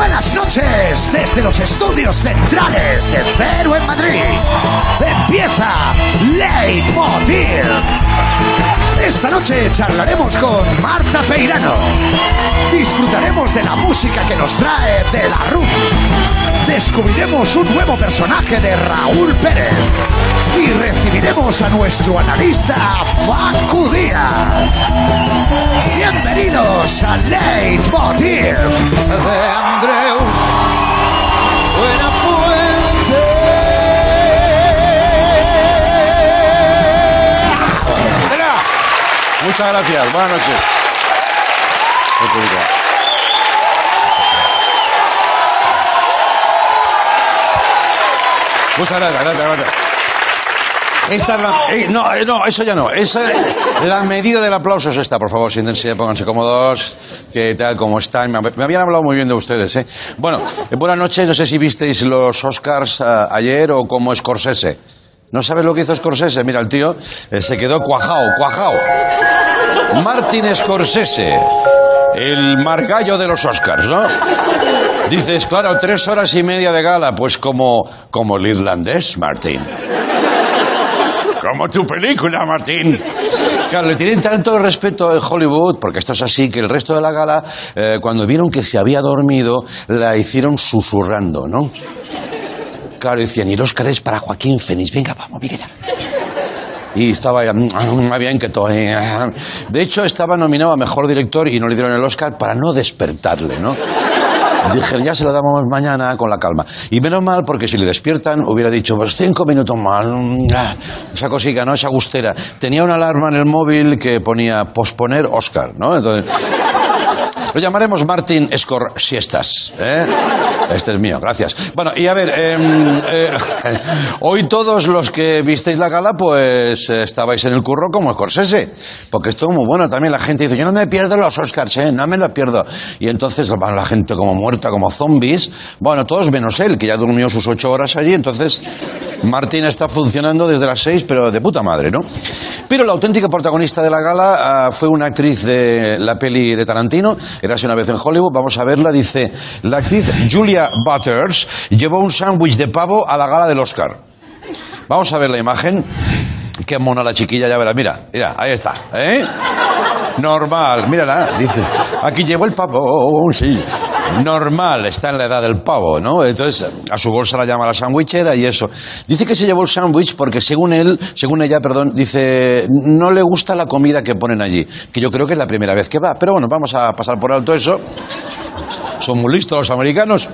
buenas noches desde los estudios centrales de Cero en Madrid. Empieza Leitmotiv. Esta noche charlaremos con Marta Peirano. Disfrutaremos de la música que nos trae de la RUF. Descubriremos un nuevo personaje de Raúl Pérez. Y recibiremos a nuestro analista Facu Díaz. Bienvenidos a Leitmotiv de Andreu Buenafuente. Muchas gracias. Buenas noches. Muchas gracias, la, eh, no, eh, no, eso ya no. La medida del aplauso es esta, por favor, siéntense, pónganse cómodos. ¿Qué tal? ¿Cómo están? Me, habían hablado muy bien de ustedes, ¿eh? Bueno, eh, buenas noches. No sé si visteis los Oscars ah, ayer o como Scorsese. ¿No sabes lo que hizo Scorsese? Mira, el tío se quedó cuajao, cuajao. Martin Scorsese, el margallo de los Oscars, ¿no? Dices, claro, tres horas y media de gala, pues como, como el irlandés, Martin. Como tu película, Martín. Claro, le tienen tanto respeto en Hollywood, porque esto es así, que el resto de la gala, eh, cuando vieron que se había dormido, la hicieron susurrando, ¿no? Claro, decían, y el Oscar es para Joaquín Fénix. Venga, vamos, venga ya. Y estaba ya, "Mm, bien que todo. eh". De hecho, estaba nominado a Mejor Director y no le dieron el Oscar para no despertarle, ¿no? Dije, ya se lo damos mañana con la calma. Y menos mal, porque si le despiertan, hubiera dicho, pues cinco minutos más. mm, ah, Esa cosica, ¿no? Esa gustera. Tenía una alarma en el móvil que ponía posponer Oscar, ¿no? Entonces... Lo llamaremos Martin Escor Siestas. ¿eh? Este es mío, gracias. Bueno, y a ver, em, eh, hoy todos los que visteis la gala, pues eh, estabais en el curro como Scorsese. Porque estuvo muy bueno también. La gente dice, yo no me pierdo los Oscars, ¿eh? no me los pierdo. Y entonces van la gente como muerta, como zombies. Bueno, todos menos él, que ya durmió sus ocho horas allí. Entonces, Martin está funcionando desde las seis, pero de puta madre, ¿no? Pero la auténtica protagonista de la gala ah, fue una actriz de la peli de Tarantino, Érase una vez en Hollywood, vamos a verla, dice, la actriz Julia Butters llevó un sándwich de pavo a la gala del Oscar. Vamos a ver la imagen. Qué mona la chiquilla, ya verás, mira, mira, ahí está, ¿eh? Normal, mírala, dice, aquí llevo el pavo, sí. Normal, está en la edad del pavo, ¿no? Entonces, a su bolsa la llama la sandwichera y eso. Dice que se llevó el sándwich porque según él, según ella, perdón, dice, no le gusta la comida que ponen allí, que yo creo que es la primera vez que va. Pero bueno, vamos a pasar por alto eso. Son muy listos los americanos,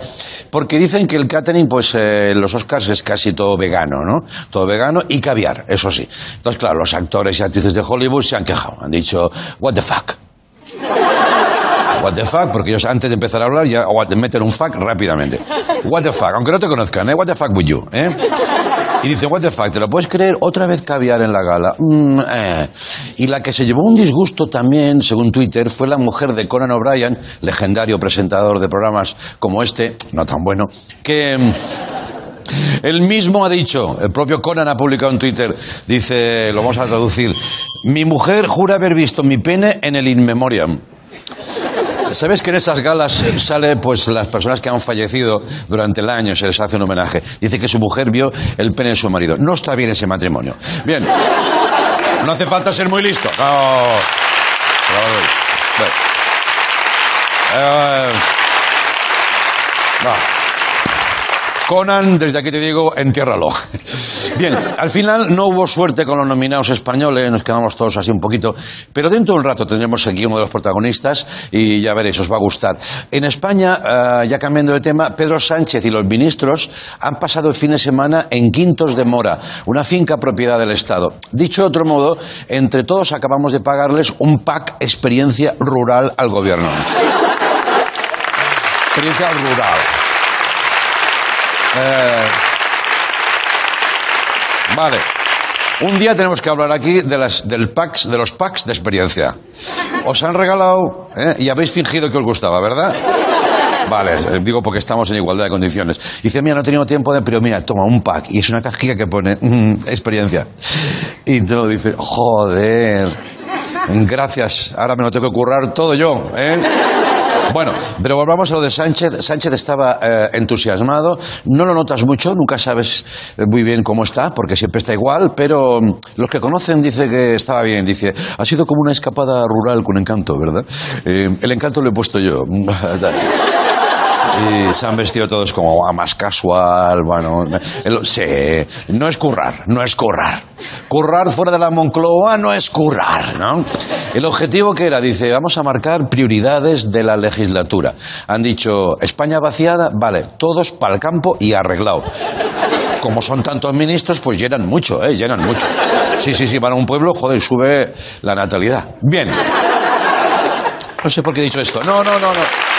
porque dicen que el catering, pues eh, los Oscars es casi todo vegano, ¿no? Todo vegano y caviar, eso sí. Entonces, claro, los actores y actrices de Hollywood se han quejado, han dicho, what the fuck. What the fuck, porque ellos antes de empezar a hablar ya what- meten un fuck rápidamente. What the fuck, aunque no te conozcan, ¿eh? What the fuck with you, ¿eh? Y dicen, what the fuck, ¿te lo puedes creer? Otra vez caviar en la gala. Mm, eh. Y la que se llevó un disgusto también, según Twitter, fue la mujer de Conan O'Brien, legendario presentador de programas como este, no tan bueno, que... mm, él mismo ha dicho, el propio Conan ha publicado en Twitter, dice, lo vamos a traducir, mi mujer jura haber visto mi pene en el In Memoriam. ¿Sabes que en esas galas sale pues las personas que han fallecido durante el año, se les hace un homenaje? Dice que su mujer vio el pene de su marido. No está bien ese matrimonio. Bien. No hace falta ser muy listo. Eh. Conan, desde aquí te digo, entiérralo. Bien, al final no hubo suerte con los nominados españoles, nos quedamos todos así un poquito, pero dentro de un rato tendremos aquí uno de los protagonistas y ya veréis, os va a gustar. En España, eh, ya cambiando de tema, Pedro Sánchez y los ministros han pasado el fin de semana en Quintos de Mora, una finca propiedad del Estado. Dicho de otro modo, entre todos acabamos de pagarles un pack experiencia rural al gobierno. Experiencia rural. Eh, vale. Un día tenemos que hablar aquí de, las, del packs, de los packs de experiencia. Os han regalado ¿eh? y habéis fingido que os gustaba, ¿verdad? Vale, eh, digo porque estamos en igualdad de condiciones. Dice, mira, no he tenido tiempo de, pero mira, toma un pack. Y es una cajita que pone mm, experiencia. Y te lo dice, joder, gracias, ahora me lo tengo que currar todo yo, ¿eh? Bueno, pero volvamos a lo de Sánchez. Sánchez estaba eh, entusiasmado. No lo notas mucho, nunca sabes muy bien cómo está, porque siempre está igual, pero mm, los que conocen dice que estaba bien. Dice, ha sido como una escapada rural con encanto, ¿verdad? Eh, el encanto lo he puesto yo. Y se han vestido todos como más casual, bueno, sí, no es currar, no es currar. Currar fuera de la Moncloa no es currar, ¿no? El objetivo que era, dice, vamos a marcar prioridades de la legislatura. Han dicho, España vaciada, vale, todos para el campo y arreglado. Como son tantos ministros, pues llenan mucho, ¿eh? Llenan mucho. Sí, sí, sí, para un pueblo, joder, sube la natalidad. Bien. No sé por qué he dicho esto. No, no, no, no.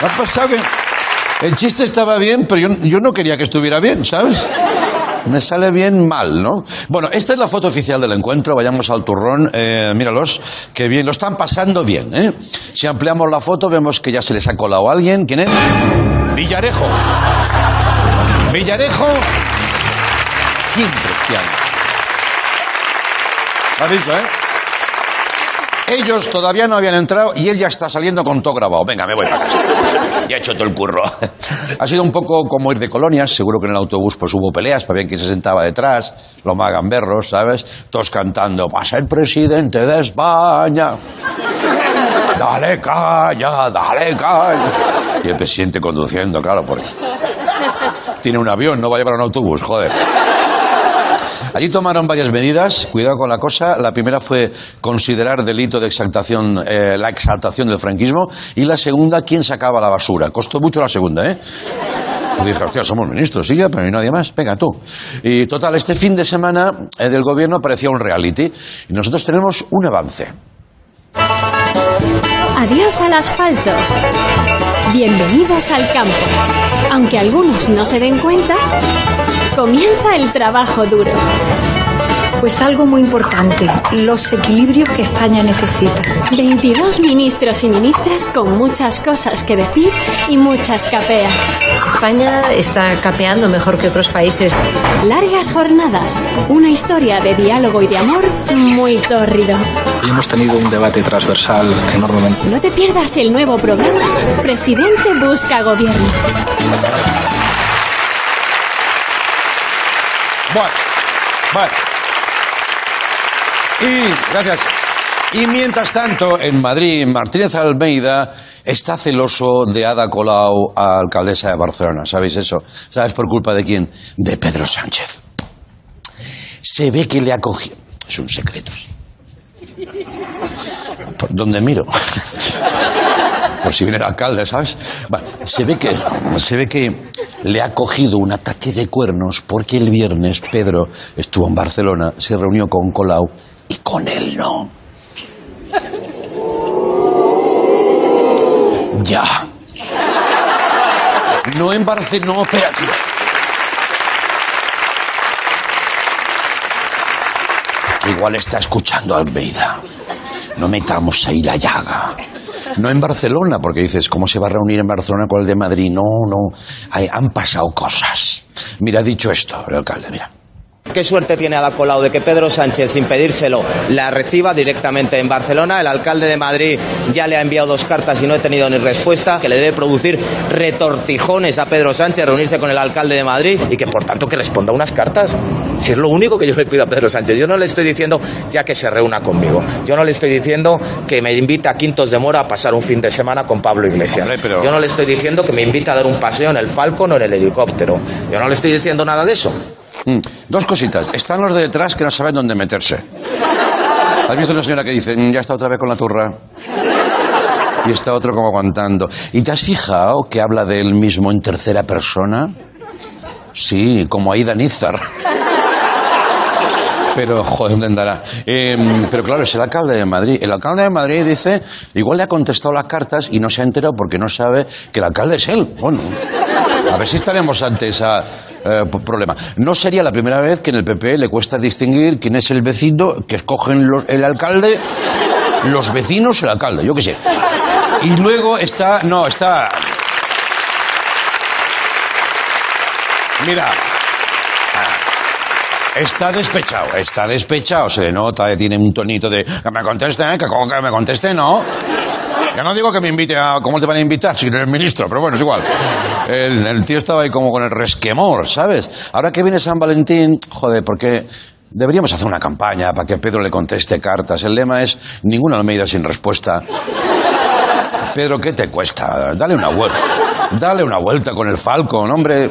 Ha pasado que el chiste estaba bien, pero yo, yo no quería que estuviera bien, ¿sabes? Me sale bien mal, ¿no? Bueno, esta es la foto oficial del encuentro. Vayamos al turrón. Eh, míralos, que bien, lo están pasando bien, ¿eh? Si ampliamos la foto, vemos que ya se les ha colado alguien. ¿Quién es? Villarejo. Villarejo. Siempre cristiano. ¿Has visto, eh? Ellos todavía no habían entrado y él ya está saliendo con todo grabado. Venga, me voy para casa. Ya he hecho todo el curro. Ha sido un poco como ir de colonias. Seguro que en el autobús pues hubo peleas para ver quién se sentaba detrás. Los magamberros, ¿sabes? Todos cantando, va a ser presidente de España. Dale caña, dale caña. Y el presidente conduciendo, claro, porque tiene un avión, no va a llevar un autobús, joder. Allí tomaron varias medidas, cuidado con la cosa. La primera fue considerar delito de exaltación, eh, la exaltación del franquismo. Y la segunda, quién sacaba la basura. Costó mucho la segunda, ¿eh? Y dije, hostia, somos ministros, sí, pero no nadie más. Venga, tú. Y total, este fin de semana eh, del gobierno parecía un reality. Y nosotros tenemos un avance. Adiós al asfalto. Bienvenidos al campo. Aunque algunos no se den cuenta, comienza el trabajo duro. Pues algo muy importante, los equilibrios que España necesita. 22 ministros y ministras con muchas cosas que decir y muchas capeas. España está capeando mejor que otros países. Largas jornadas, una historia de diálogo y de amor muy tórrido. Y hemos tenido un debate transversal enormemente. No te pierdas el nuevo programa Presidente Busca Gobierno. Bueno, bueno. Y, gracias. Y mientras tanto, en Madrid, Martínez Almeida está celoso de Ada Colau, alcaldesa de Barcelona. ¿Sabéis eso? ¿Sabes por culpa de quién? De Pedro Sánchez. Se ve que le ha cogido... Es un secreto. ¿Por dónde miro? Por si viene el alcalde, ¿sabes? Se ve que se ve que le ha cogido un ataque de cuernos porque el viernes Pedro estuvo en Barcelona, se reunió con Colau y con él no. Ya. No en Barcelona, no, espérate. Igual está escuchando Almeida. No metamos ahí la llaga. No en Barcelona, porque dices, ¿cómo se va a reunir en Barcelona con el de Madrid? No, no. Han pasado cosas. Mira, dicho esto el alcalde, mira. Qué suerte tiene Ada Colau de que Pedro Sánchez, sin pedírselo, la reciba directamente en Barcelona. El alcalde de Madrid ya le ha enviado dos cartas y no he tenido ni respuesta, que le debe producir retortijones a Pedro Sánchez reunirse con el alcalde de Madrid y que por tanto que responda unas cartas. Si es lo único que yo le pido a Pedro Sánchez. Yo no le estoy diciendo ya que se reúna conmigo. Yo no le estoy diciendo que me invite a Quintos de Mora a pasar un fin de semana con Pablo Iglesias. Hombre, pero- Yo no le estoy diciendo que me invite a dar un paseo en el Falcon o en el helicóptero. Yo no le estoy diciendo nada de eso. Mm, Dos cositas. Están los de detrás que no saben dónde meterse. ¿Has visto una señora que dice, "Mm, ya está otra vez con la turra? Y está otro como aguantando. ¿Y te has fijado que habla de él mismo en tercera persona? Sí, como Aida Nízar. Pero, joder, ¿dónde andará? Eh, pero claro, es el alcalde de Madrid. El alcalde de Madrid dice, igual le ha contestado las cartas y no se ha enterado porque no sabe que el alcalde es él. Bueno, a ver si estaremos ante ese problema. No sería la primera vez que en el PP le cuesta distinguir quién es el vecino, que escogen los- el alcalde, los vecinos, el alcalde, yo qué sé. Y luego está, no, está... Mira, Está despechado, está despechado, se le nota, eh, tiene un tonito de que me conteste, ¿eh? que, que me conteste, no. Ya no digo que me invite a... ¿Cómo te van a invitar si eres ministro? Pero bueno, es igual. El, el tío estaba ahí como con el resquemor, ¿sabes? Ahora que viene San Valentín, joder, porque deberíamos hacer una campaña para que Pedro le conteste cartas. El lema es ninguna Almeida sin respuesta. Pedro, ¿qué te cuesta? Dale una vuelta. Dale una vuelta con el Falcon, hombre.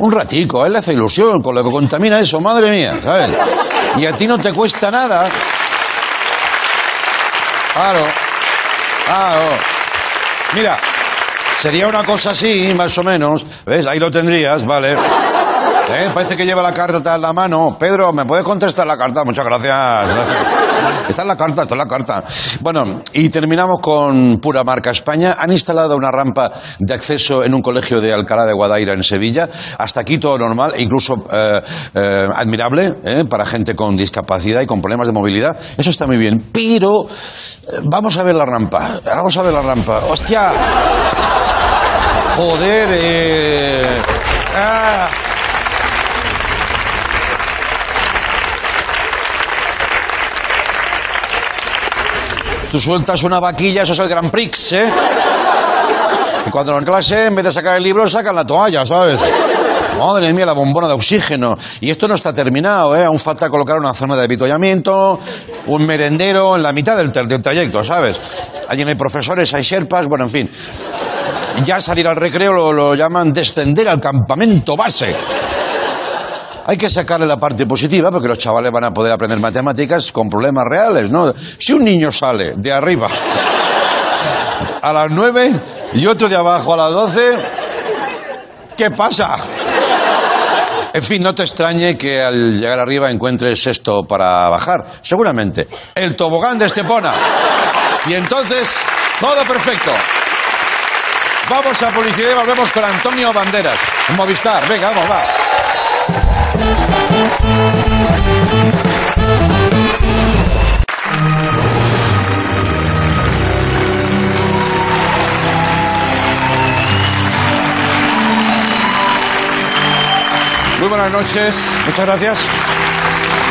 Un ratico, a él le hace ilusión con lo que contamina eso, madre mía, ¿sabes? Y a ti no te cuesta nada. Claro. Claro. Mira, sería una cosa así, más o menos. ¿Ves? Ahí lo tendrías, vale. ¿Eh? Parece que lleva la carta en la mano. Pedro, ¿me puedes contestar la carta? Muchas gracias. Está en la carta, está en la carta. Bueno, y terminamos con pura marca España. Han instalado una rampa de acceso en un colegio de Alcalá de Guadaira, en Sevilla. Hasta aquí todo normal, e incluso eh, eh, admirable ¿eh? para gente con discapacidad y con problemas de movilidad. Eso está muy bien. Pero eh, vamos a ver la rampa. Vamos a ver la rampa. ¡Hostia! Joder, ah. Tú sueltas una vaquilla, eso es el Grand Prix, ¿eh? Y cuando en clase, en vez de sacar el libro, sacan la toalla, ¿sabes? Madre mía, la bombona de oxígeno. Y esto no está terminado, ¿eh? Aún falta colocar una zona de avituallamiento, un merendero en la mitad del, tra- del trayecto, ¿sabes? Allí hay profesores, hay sherpas, bueno, en fin. Ya salir al recreo lo llaman descender al campamento base. Hay que sacarle la parte positiva porque los chavales van a poder aprender matemáticas con problemas reales, ¿no? Si un niño sale de arriba a las nueve y otro de abajo a las doce, ¿qué pasa? En fin, no te extrañe que al llegar arriba encuentres esto para bajar. Seguramente. El tobogán de Estepona. Y entonces, todo perfecto. Vamos a publicidad y volvemos con Antonio Banderas. Movistar. Venga, vamos, va. Muy buenas noches, muchas gracias.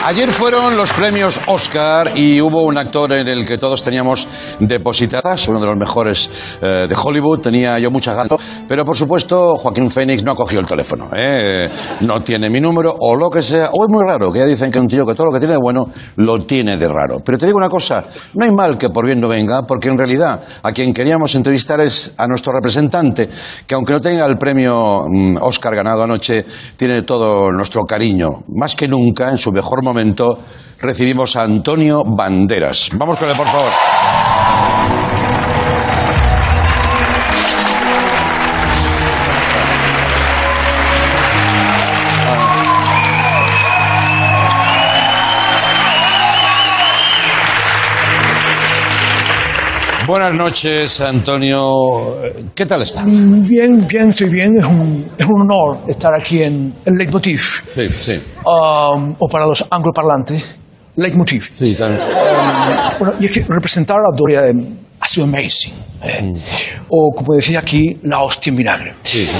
Ayer fueron los premios Oscar y hubo un actor en el que todos teníamos depositadas, uno de los mejores eh, de Hollywood, tenía yo muchas ganas, pero por supuesto Joaquín Phoenix no ha cogido el teléfono, ¿eh? no tiene mi número o lo que sea, o es muy raro, que ya dicen que un tío que todo lo que tiene de bueno lo tiene de raro. Pero te digo una cosa, no hay mal que por bien no venga, porque en realidad a quien queríamos entrevistar es a nuestro representante, que aunque no tenga el premio mm, Oscar ganado anoche, tiene todo nuestro cariño. Más que nunca, en su mejor momento, recibimos a Antonio Banderas. Vamos con él, por favor. Buenas noches, Antonio. ¿Qué tal estás? Bien, bien, estoy bien. Es un, es un honor estar aquí en el Leitmotiv. Sí, sí. Um, o para los angloparlantes, Leitmotiv. Sí, también. Bueno, y es que representar a Doria eh, ha sido amazing. eh. O como decía aquí, la hostia en vinagre. Mm. Sí, sí.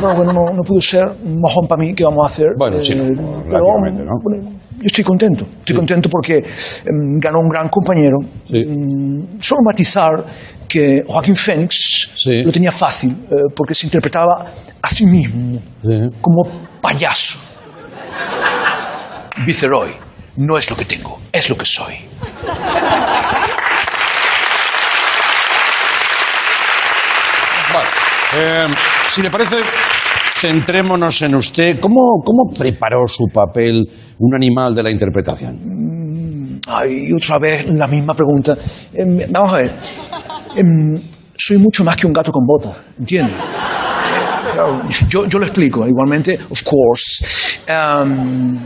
Bueno, bueno, no, no pudo ser un mojón para mí, ¿qué vamos a hacer? Bueno, sí, no, Eh, relativamente, ¿no? bueno, yo estoy contento, estoy contento porque em, ganó un gran compañero. Sí. Mm, solo matizar que Joaquín Phoenix Sí. lo tenía fácil, eh, porque se interpretaba a sí mismo como payaso. Viceroy, no es lo que tengo, es lo que soy. Vale. Eh, si le parece, centrémonos en usted. ¿Cómo, ¿Cómo preparó su papel un animal de la interpretación? Ay, y otra vez la misma pregunta. Em, vamos a ver. Em, soy mucho más que un gato con botas, ¿entiendes? Yo, yo lo explico, igualmente, of course. Em,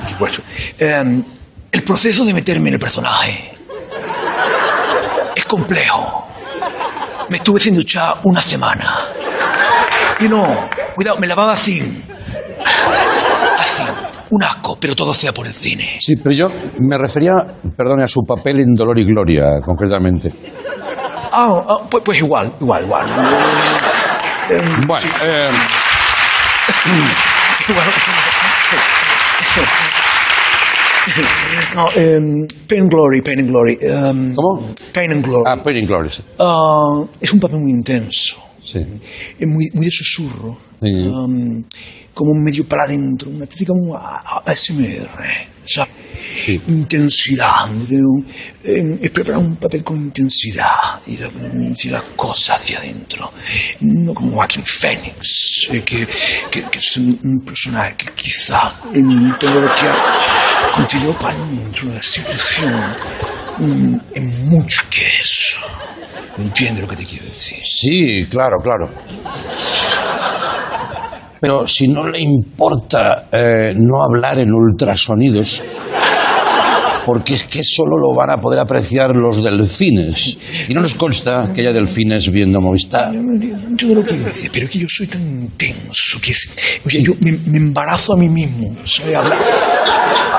por supuesto. El proceso de meterme en el personaje es complejo. Me estuve haciendo ya una semana. Y no, cuidado, me lavaba así. Así, un asco, pero todo sea por el cine. Sí, pero yo me refería, perdone, a su papel en Dolor y Gloria, concretamente. Ah, ah, pues, pues igual, igual, igual. Bueno, eh, Bueno, no, em, Pain and Glory, Pain and Glory. em, ¿Cómo? Pain and Glory. Ah, Pain and Glory. sí. Ah, es un papel muy intenso. Sí. Muy, muy de susurro. Sí. Um, como medio para adentro, una estética como ASMR. ¿sabes? Intensidad. ¿no? Eh, Es preparar un papel con intensidad y la- y las cosas hacia adentro. No como Joaquin Phoenix, eh, que, que, que es un, un personaje que quizá en todo lo que ha contenido para dentro de la situación mm, es mucho que eso. ¿Entiendes lo que te quiero decir? Sí, claro, claro. Pero si no le importa eh, no hablar en ultrasonidos, porque es que solo lo van a poder apreciar los delfines. Y no nos consta que haya delfines viendo Movistar. Yo no lo que dice, pero es que yo soy tan intenso que es, o sea, yo me, me embarazo a mí mismo, ¿sabes? Habla-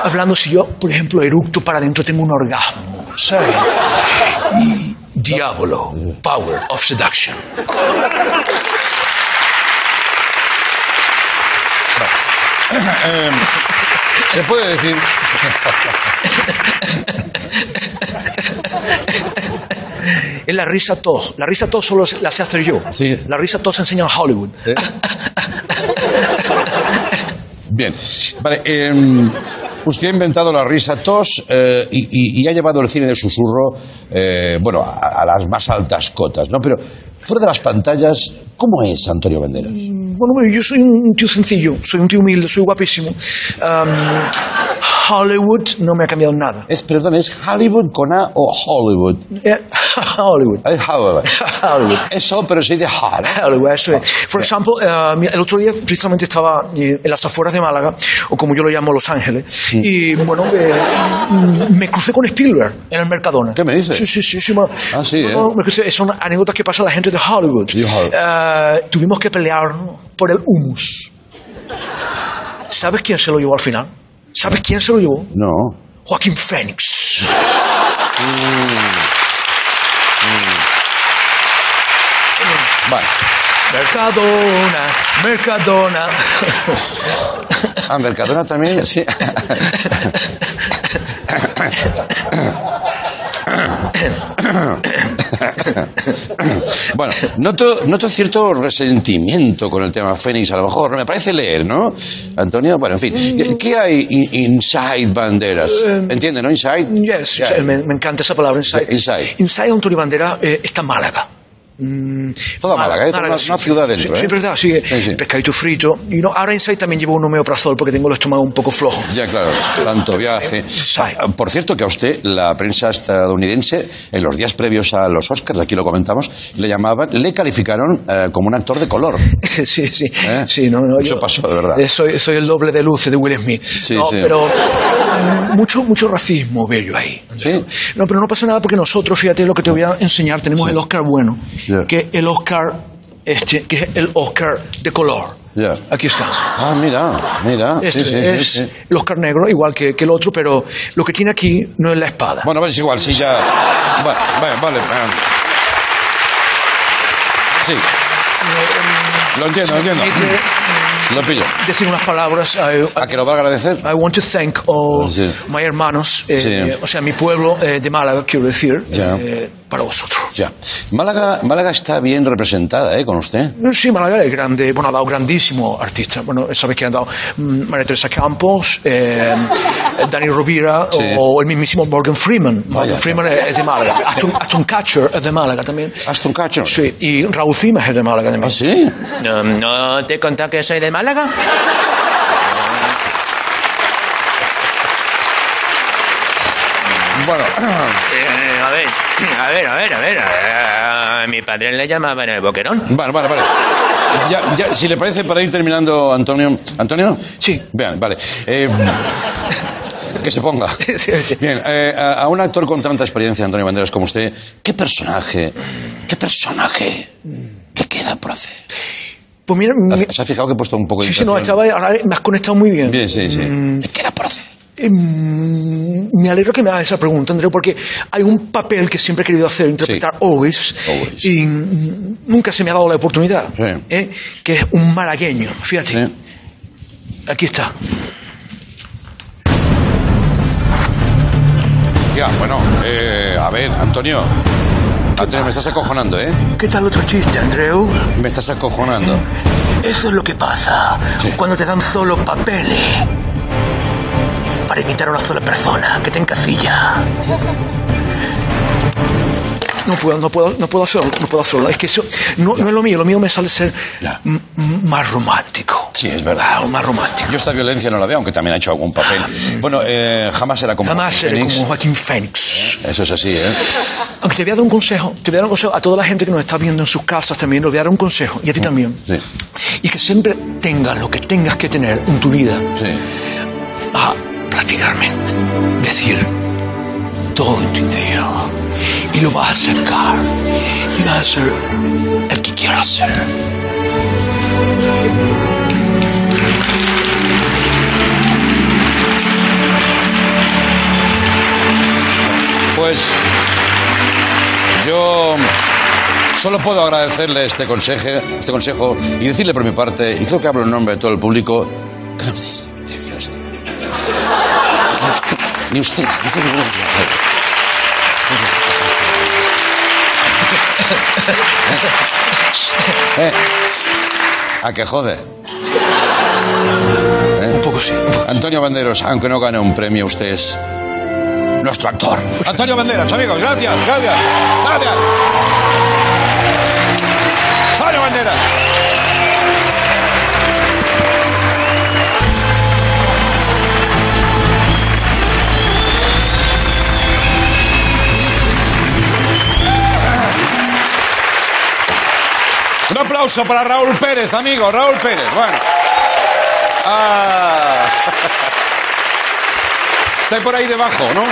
hablando si yo, por ejemplo, eructo para adentro, tengo un orgasmo, ¿sabes? Y diablo, power of seduction. Se puede decir. Es la risa tos. La risa tos solo la sé hacer yo. Sí. La risa tos se enseña en Hollywood. Bien. Vale. eh, usted ha inventado la risa tos eh, y, y- y ha llevado el cine de susurro, eh, bueno, a, a las más altas cotas, ¿no? Pero fuera de las pantallas, ¿cómo es Antonio Banderas? Bueno, bueno, yo soy un tío sencillo, soy un tío humilde, soy guapísimo. Um, Hollywood no me ha cambiado nada. Es, perdón, ¿es Hollywood con A o Hollywood? Eh, Hollywood. Es Hollywood. Hollywood. Eso, pero se dice Hollywood. Hollywood, eso es. Por ejemplo, eh, mira, el otro día precisamente estaba eh, en las afueras de Málaga, o como yo lo llamo Los Ángeles, y bueno, eh, mm, me crucé con Spielberg en el Mercadona. ¿Qué me dices? Sí, sí, sí. sí ma- Ah, sí, no, ¿eh? me crucé- son anécdotas que pasa a la gente de Hollywood. Eh, tuvimos que pelear por el humus. ¿Sabes quién se lo llevó al final? ¿Sabes quién se lo llevó? No. Joaquín Phoenix. Vale. Mercadona, Mercadona. Ah, Mercadona también, sí. Bueno, noto, noto cierto resentimiento con el tema Fénix, a lo mejor. Me parece leer, ¿no? Antonio, bueno, en fin. ¿Qué- ¿Qué hay in- inside banderas? ¿Entiende, no? Inside. Yes, Yeah. me, me encanta esa palabra, inside. Inside. Inside Antonio Bandera eh, está en Málaga. Toda Málaga, ¿eh? Una, sí. una ciudad dentro, Sí, ¿eh? sí, verdad, sí. Pescadito frito. Y no, ahora Inside también llevo un omeprazol porque tengo el estómago un poco flojo. Ya, claro, tanto viaje. Ah, Por cierto, que a usted, la prensa estadounidense, en los días previos a los Oscars, aquí lo comentamos, le llamaban, le calificaron eh, como un actor de color. sí, sí. ¿Eh? Sí, no, no, Eso pasó, de verdad. Soy, soy el doble de luce de Will Smith. Sí, no, sí. pero mm, mucho, mucho racismo bello ahí. ¿Sí? No, pero no pasa nada porque nosotros, fíjate lo que te voy a enseñar, tenemos el Oscar bueno, Ya. que el Oscar, este, que es el Oscar de color. Ya. Aquí está. Ah, mira, mira. Este sí, sí, es sí, el Oscar negro, igual que, que el otro, pero lo que tiene aquí no es la espada. Bueno, vale, es igual, sí, ya. Vale, vale, vale. Sí. Lo entiendo, lo entiendo. Lo pillo. Decir unas palabras. I, ¿A que lo va a agradecer? I want to thank all Sí. my hermanos, eh, Sí. eh, o sea, mi pueblo eh, de Málaga, quiero decir, Ya. Para vosotros. Ya. Málaga, Málaga está bien representada, ¿eh? Con usted. Sí, Málaga es grande, bueno, ha dado grandísimo artista. Bueno, sabes que han dado mm, María Teresa Campos, eh, Dani Rovira Sí. o el mismísimo Morgan Freeman. Morgan Vaya. Freeman es es de Málaga. Aston, Aston Catcher es de Málaga también. Aston Catcher. Sí, y Raúl Cimas es de Málaga también. ¿Ah, sí? No, no te he contado que soy de Málaga. Bueno, Eh, a ver, a ver, a ver, a mi padre le llamaban el boquerón. vale, vale, vale. Ya, ya, si le parece, para ir terminando, Antonio. ¿Antonio? Sí. Vean, vale. Eh, que se ponga. Bien, eh, a, a un actor con tanta experiencia, Antonio Banderas, como usted, ¿qué personaje, qué personaje le queda por hacer? Pues mira, mi- ¿Se ha fijado que he puesto un poco de sí, sí, no, estaba, ahora me has conectado muy bien. Bien, sí, sí. Le queda por hacer. Mm, me alegro que me hagas esa pregunta, Andreu, porque hay un papel que siempre he querido hacer, interpretar always, Always. y nunca se me ha dado la oportunidad, Sí. ¿eh? que es un malagueño, fíjate. Sí. Aquí está. Ya, bueno, eh, a ver, Antonio. Antonio, me estás acojonando, ¿eh? ¿Qué tal otro chiste, Andreu? Me estás acojonando. Eso es lo que pasa Sí. cuando te dan solo papeles para imitar a una sola persona que te encasilla. No puedo, no puedo, no puedo hacerlo, no puedo hacerlo. Es que eso no, no es lo mío, lo mío me sale ser Ya. más romántico. Sí, es verdad. Ah, más romántico. Yo esta violencia no la veo, aunque también ha hecho algún papel. Bueno, eh, jamás será como Jamás seré Fénix. como Joaquín Fénix. Eso es así, ¿eh? Aunque te voy a dar un consejo, te voy a dar un consejo a toda la gente que nos está viendo en sus casas también, le voy a dar un consejo, y a ti también. Sí, Y que siempre tengas lo que tengas que tener en tu vida sí. a prácticamente decir todo en tu interior y lo vas a sacar y vas a ser el que quieras ser. Pues yo solo puedo agradecerle este consejo, este consejo y decirle por mi parte, y creo que hablo en nombre de todo el público, que no me usted, ni usted, ni usted, ni usted. ¿Eh? ¿A qué jode? ¿Eh? Un poco sí. un poco. Antonio Banderos, aunque no gane un premio, usted es nuestro actor. Antonio Banderas, amigos, gracias, gracias, gracias. Antonio Banderas. Un aplauso para Raúl Pérez, amigo, Raúl Pérez. Bueno. Ah. Está por ahí debajo, ¿no?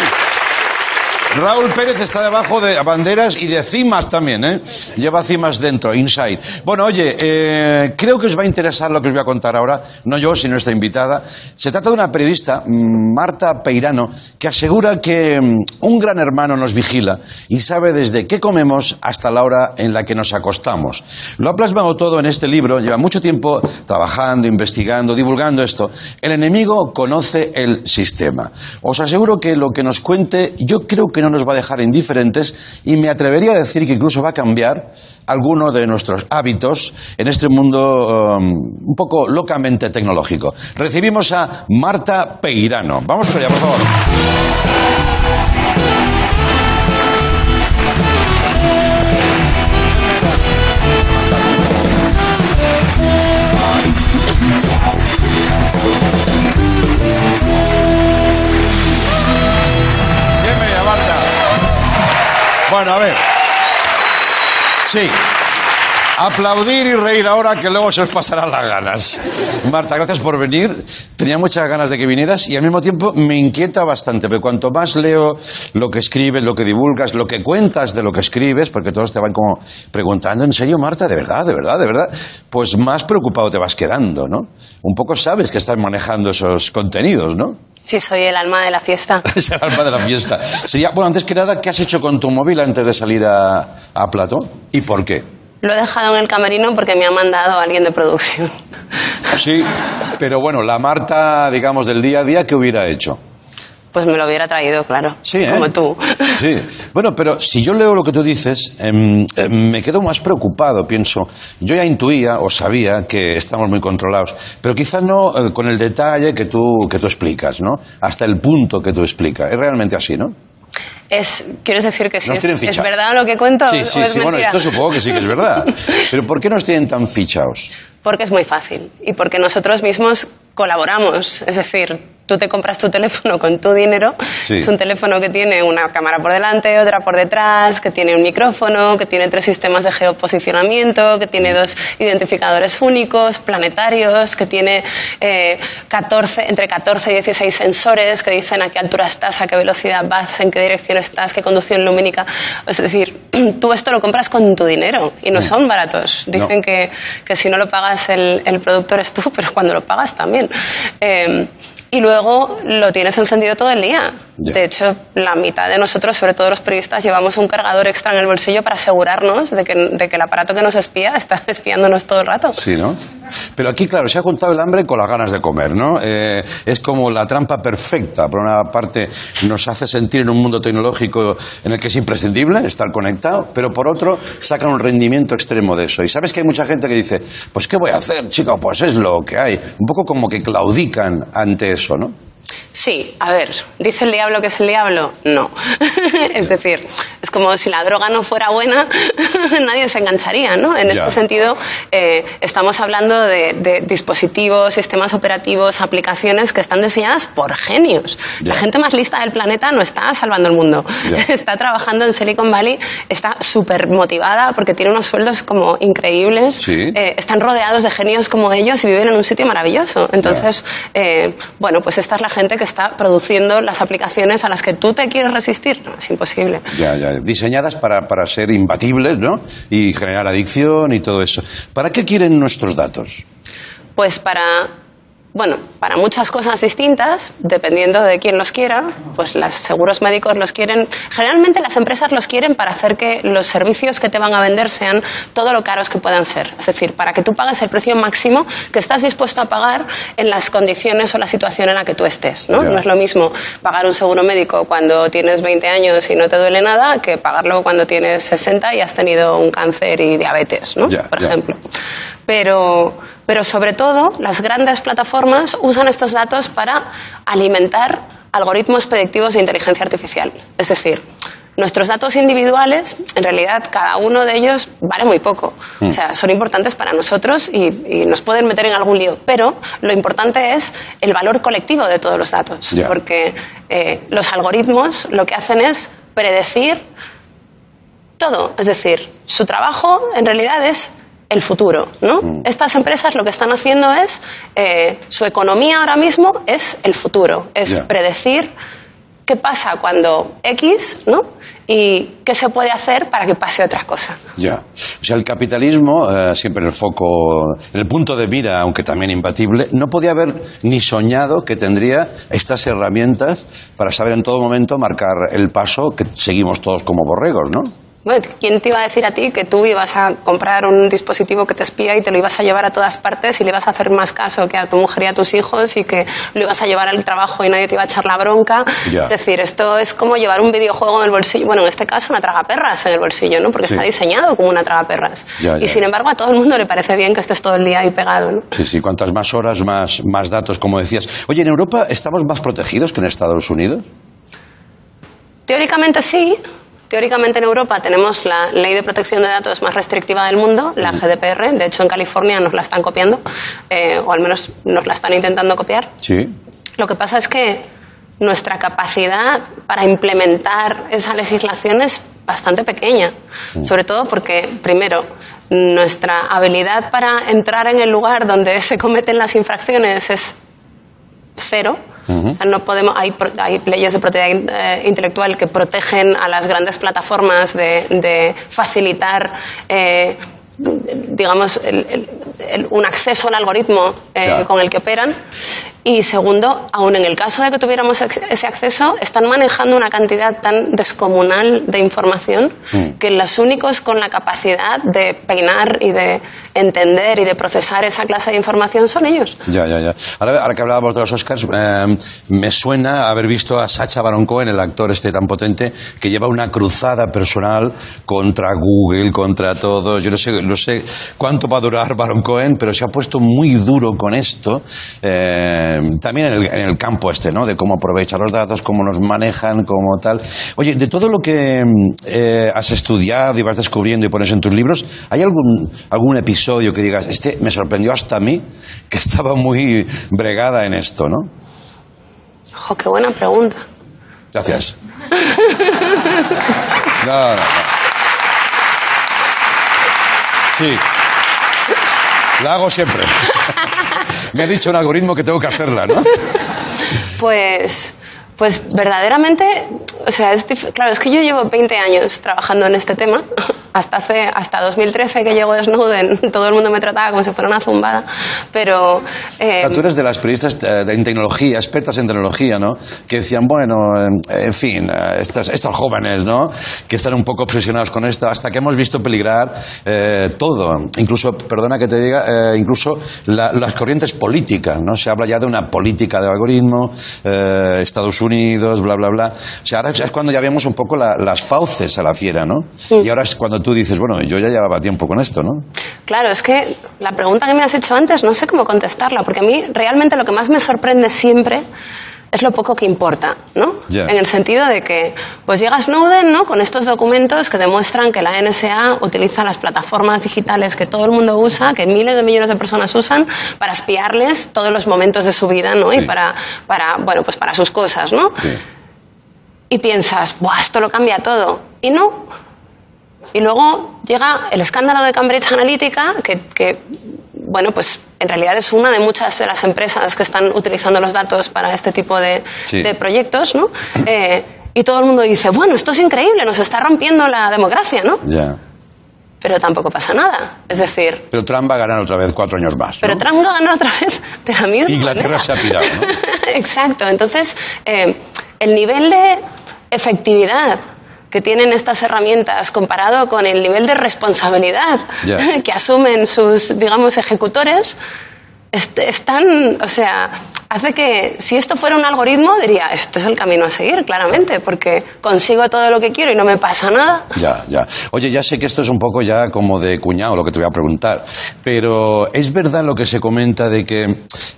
Raúl Pérez está debajo de banderas y de cimas también, ¿eh? Lleva cimas dentro, inside. Bueno, oye, eh, creo que os va a interesar lo que os voy a contar ahora, no yo, sino esta invitada. Se trata de una periodista, mm, Marta Peirano, que asegura que mm, un gran hermano nos vigila y sabe desde qué comemos hasta la hora en la que nos acostamos. Lo ha plasmado todo en este libro, lleva mucho tiempo trabajando, investigando, divulgando esto. El enemigo conoce el sistema. Os aseguro que lo que nos cuente yo creo que no nos va a dejar indiferentes y me atrevería a decir que incluso va a cambiar alguno de nuestros hábitos en este mundo um, un poco locamente tecnológico. Recibimos a Marta Peirano. Vamos allá, por favor. Bueno, a ver. Sí. Aplaudir y reír ahora que luego se os pasarán las ganas. Marta, gracias por venir. Tenía muchas ganas de que vinieras y al mismo tiempo me inquieta bastante, porque cuanto más leo lo que escribes, lo que divulgas, lo que cuentas de lo que escribes, porque todos te van como preguntando, ¿en serio, Marta? ¿De verdad? ¿De verdad? ¿De verdad? Pues más preocupado te vas quedando, ¿no? Un poco sabes que estás manejando esos contenidos, ¿no? Sí, soy el alma de la fiesta. Es el alma de la fiesta. Sería, bueno, antes que nada, ¿qué has hecho con tu móvil antes de salir a, a plató? ¿Y por qué? Lo he dejado en el camerino porque me ha mandado alguien de producción. Sí, pero bueno, la Marta, digamos, del día a día, ¿qué hubiera hecho? Pues me lo hubiera traído, claro. Sí, ¿eh? Como tú. Sí. Bueno, pero si yo leo lo que tú dices, em, me quedo más preocupado, pienso. Yo ya intuía o sabía que estamos muy controlados, pero quizás no eh, con el detalle que tú, que tú explicas, ¿no? Hasta el punto que tú explicas. Es realmente así, ¿no? Es, ¿Quieres decir que sí? Nos ¿Es, tienen es verdad lo que cuento? Sí, sí, sí. Bueno, esto supongo que sí que es verdad. Pero ¿por qué nos tienen tan fichados? Porque es muy fácil y porque nosotros mismos colaboramos. Es decir, tú te compras tu teléfono con tu dinero. Sí. Es un teléfono que tiene una cámara por delante, otra por detrás, que tiene un micrófono, que tiene tres sistemas de geoposicionamiento, que tiene dos identificadores únicos, planetarios, que tiene eh, 14, entre 14 y 16 sensores que dicen a qué altura estás, a qué velocidad vas, en qué dirección estás, qué conducción lumínica. Es decir, tú esto lo compras con tu dinero y no son baratos. Dicen No. que, que si no lo pagas el, el productor es tú, pero cuando lo pagas también. Eh, y luego lo tienes encendido todo el día. De hecho, la mitad de nosotros, sobre todo los periodistas, llevamos un cargador extra en el bolsillo para asegurarnos de que, de que el aparato que nos espía está espiándonos todo el rato. Sí, ¿no? Pero aquí, claro, se ha juntado el hambre con las ganas de comer, ¿no? Eh, es como la trampa perfecta. Por una parte, nos hace sentir en un mundo tecnológico en el que es imprescindible estar conectado, pero por otro, sacan un rendimiento extremo de eso. Y sabes que hay mucha gente que dice, pues ¿qué voy a hacer, chico? Pues es lo que hay. Un poco como que claudican ante eso, ¿no? Sí, a ver, ¿dice el diablo que es el diablo? No. es decir, es como si la droga no fuera buena, nadie se engancharía, ¿no? En Ya. este sentido, eh, estamos hablando de, de dispositivos, sistemas operativos, aplicaciones que están diseñadas por genios. Ya. La gente más lista del planeta no está salvando el mundo. Ya. Está trabajando en Silicon Valley, está súper motivada porque tiene unos sueldos como increíbles. Sí. Eh, están rodeados de genios como ellos y viven en un sitio maravilloso. Entonces, eh, bueno, pues esta es la gente que está produciendo las aplicaciones a las que tú te quieres resistir. No, es imposible. Ya, ya. Diseñadas para, para ser imbatibles, ¿no? Y generar adicción y todo eso. ¿Para qué quieren nuestros datos? Pues para, bueno, para muchas cosas distintas, dependiendo de quién los quiera, pues los seguros médicos los quieren, generalmente las empresas los quieren para hacer que los servicios que te van a vender sean todo lo caros que puedan ser. Es decir, para que tú pagues el precio máximo que estás dispuesto a pagar en las condiciones o la situación en la que tú estés. ¿no? No es lo mismo pagar un seguro médico cuando tienes 20 años y no te duele nada que pagarlo cuando tienes 60 y has tenido un cáncer y diabetes, por ejemplo. Pero, pero sobre todo, las grandes plataformas usan estos datos para alimentar algoritmos predictivos de inteligencia artificial. Es decir, nuestros datos individuales, en realidad, cada uno de ellos vale muy poco. Mm. O sea, son importantes para nosotros y, y nos pueden meter en algún lío. Pero lo importante es el valor colectivo de todos los datos. Porque eh, los algoritmos lo que hacen es predecir todo. Es decir, su trabajo en realidad es el futuro. ¿no? Mm. Estas empresas lo que están haciendo es, eh, su economía ahora mismo es el futuro, es predecir qué pasa cuando X ¿no? y qué se puede hacer para que pase otra cosa. Ya. O sea, el capitalismo, eh, siempre en el foco, en el punto de mira, aunque también imbatible, no podía haber ni soñado que tendría estas herramientas para saber en todo momento marcar el paso que seguimos todos como borregos, ¿no? Bueno, ¿quién te iba a decir a ti que tú ibas a comprar un dispositivo que te espía y te lo ibas a llevar a todas partes y le ibas a hacer más caso que a tu mujer y a tus hijos y que lo ibas a llevar al trabajo y nadie te iba a echar la bronca? Ya. Es decir, esto es como llevar un videojuego en el bolsillo, bueno, en este caso una tragaperras en el bolsillo, ¿no? Porque Sí. está diseñado como una tragaperras. Ya, ya. Y sin embargo a todo el mundo le parece bien que estés todo el día ahí pegado, ¿no? Sí, sí, cuantas más horas, más, más datos, como decías. Oye, ¿en Europa estamos más protegidos que en Estados Unidos? Teóricamente sí. Teóricamente en Europa tenemos la ley de protección de datos más restrictiva del mundo, la GDPR. De hecho, en California nos la están copiando, eh, o al menos nos la están intentando copiar. Sí. Lo que pasa es que nuestra capacidad para implementar esa legislación es bastante pequeña, sobre todo porque, primero, nuestra habilidad para entrar en el lugar donde se cometen las infracciones es cero. O sea, no podemos, hay, hay leyes de propiedad eh, intelectual que protegen a las grandes plataformas de, de facilitar, eh, digamos, el- el- el- un acceso al algoritmo eh, con el que operan. Y segundo, aun en el caso de que tuviéramos ese acceso, están manejando una cantidad tan descomunal de información Mm. que los únicos con la capacidad de peinar y de entender y de procesar esa clase de información son ellos. Ya, ya, ya. Ahora, ahora que hablábamos de los Oscars, eh, me suena haber visto a Sacha Baron Cohen, el actor este tan potente, que lleva una cruzada personal contra Google, contra todo. Yo no sé, no sé cuánto va a durar Baron Cohen, pero se ha puesto muy duro con esto. eh, también en el, en el campo este, ¿no? De cómo aprovechar los datos, cómo nos manejan, cómo tal. Oye, de todo lo que eh, has estudiado y vas descubriendo y pones en tus libros, ¿hay algún, algún episodio que digas, este me sorprendió hasta a mí, que estaba muy bregada en esto, ¿no? Jo, qué buena pregunta. Gracias. No, no, no. Sí. La hago siempre. Me ha dicho un algoritmo que tengo que hacerla, ¿no? Pues, pues verdaderamente, o sea, es claro, es que yo llevo 20 años trabajando en este tema hasta hace hasta 2013 que llegó Snowden, todo el mundo me trataba como si fuera una zumbada, pero eh, Tú eres de las periodistas eh, en tecnología, expertas en tecnología, ¿no? Que decían, bueno, eh, en fin, eh, estos, estos jóvenes, ¿no? Que están un poco obsesionados con esto, hasta que hemos visto peligrar eh, todo. Incluso, perdona que te diga, eh, incluso la- las corrientes políticas, ¿no? Se habla ya de una política de algoritmo, eh, Estados Unidos, bla, bla, bla. O sea, ahora es cuando ya vemos un poco la- las fauces a la fiera, ¿no? Y ahora es cuando tú dices, bueno, yo ya llevaba tiempo con esto, ¿no? Claro, es que la pregunta que me has hecho antes no sé cómo contestarla, porque a mí realmente lo que más me sorprende siempre es lo poco que importa, ¿no? Ya. En el sentido de que, pues llega Snowden, ¿no? Con estos documentos que demuestran que la NSA utiliza las plataformas digitales que todo el mundo usa, que miles de millones de personas usan, para espiarles todos los momentos de su vida, ¿no? Y para, para, bueno, pues para sus cosas, ¿no? Sí. y piensas, Buah, esto lo cambia todo. Y no. Y luego llega el escándalo de Cambridge Analytica, que, que, bueno, pues en realidad es una de muchas de las empresas que están utilizando los datos para este tipo de, Sí. de proyectos, ¿no? Eh, y todo el mundo dice, bueno, esto es increíble, nos está rompiendo la democracia, ¿no? Ya. Pero tampoco pasa nada. Es decir, Pero Trump va a ganar otra vez cuatro años más. ¿no? pero Trump ganó otra vez de la misma Inglaterra manera. se ha pirado, ¿no? Exacto. Entonces, eh, el nivel de efectividad que tienen estas herramientas comparado con el nivel de responsabilidad que asumen sus, digamos, ejecutores, es, es tan, o sea, hace que si esto fuera un algoritmo, diría, este es el camino a seguir, claramente, porque consigo todo lo que quiero y no me pasa nada. Ya, ya. Oye, ya sé que esto es un poco ya como de cuñado lo que te voy a preguntar, pero ¿es verdad lo que se comenta de que,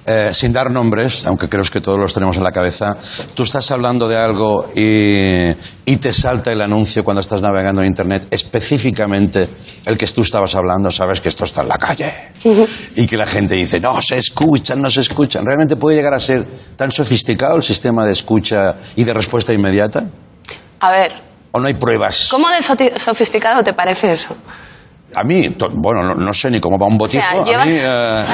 eh, sin dar nombres, aunque creo que todos los tenemos en la cabeza, tú estás hablando de algo y, y te salta el anuncio cuando estás navegando en Internet, específicamente el que tú estabas hablando, sabes que esto está en la calle y que la gente dice, no, se escuchan, no se escuchan. ¿Realmente puede llegar a ser tan sofisticado el sistema de escucha y de respuesta inmediata? A ver, ¿O no hay pruebas? ¿cómo de sofisticado te parece eso? A mí, bueno, no, no sé ni cómo va un botijo. O sea, a, mí, eh,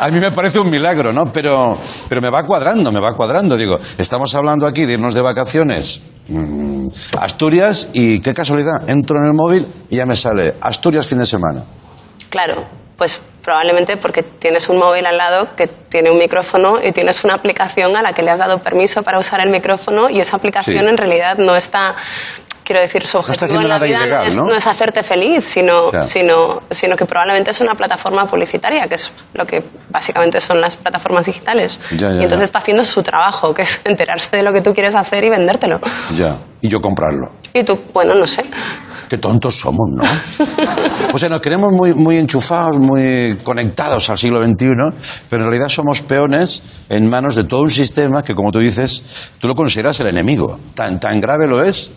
a mí me parece un milagro, ¿no? Pero, pero me va cuadrando, me va cuadrando. Digo, estamos hablando aquí de irnos de vacaciones mm, Asturias y qué casualidad, entro en el móvil y ya me sale Asturias fin de semana. Claro, pues probablemente porque tienes un móvil al lado que tiene un micrófono y tienes una aplicación a la que le has dado permiso para usar el micrófono y esa aplicación Sí. en realidad no está quiero decir su objetivo haciendo en la vida ilegal, es, ¿no? es hacerte feliz sino, sino sino que probablemente es una plataforma publicitaria que es lo que básicamente son las plataformas digitales Ya, ya, y entonces ya. está haciendo su trabajo que es enterarse de lo que tú quieres hacer y vendértelo Ya. Y yo comprarlo. y tú bueno no sé Qué tontos somos, ¿no? O sea, nos queremos muy, muy enchufados, muy conectados al siglo XXI, pero en realidad somos peones en manos de todo un sistema que, como tú dices, tú lo consideras el enemigo. ¿Tan, tan grave lo es?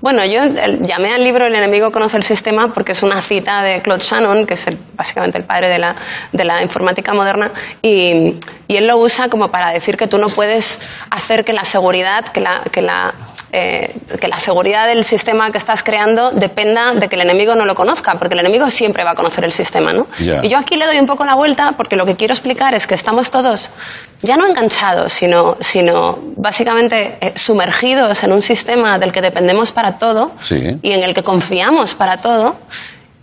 Bueno, yo llamé al libro El enemigo conoce el sistema porque es una cita de Claude Shannon, que es el- básicamente el padre de la, de la informática moderna, y, y él lo usa como para decir que tú no puedes hacer que la seguridad, que la, que la, eh, que la seguridad del sistema que estás creando dependa de que el enemigo no lo conozca, porque el enemigo siempre va a conocer el sistema, ¿no? Y yo aquí le doy un poco la vuelta porque lo que quiero explicar es que estamos todos ya no enganchados, sino, sino básicamente eh, sumergidos en un sistema del que dependemos para todo Sí. y en el que confiamos para todo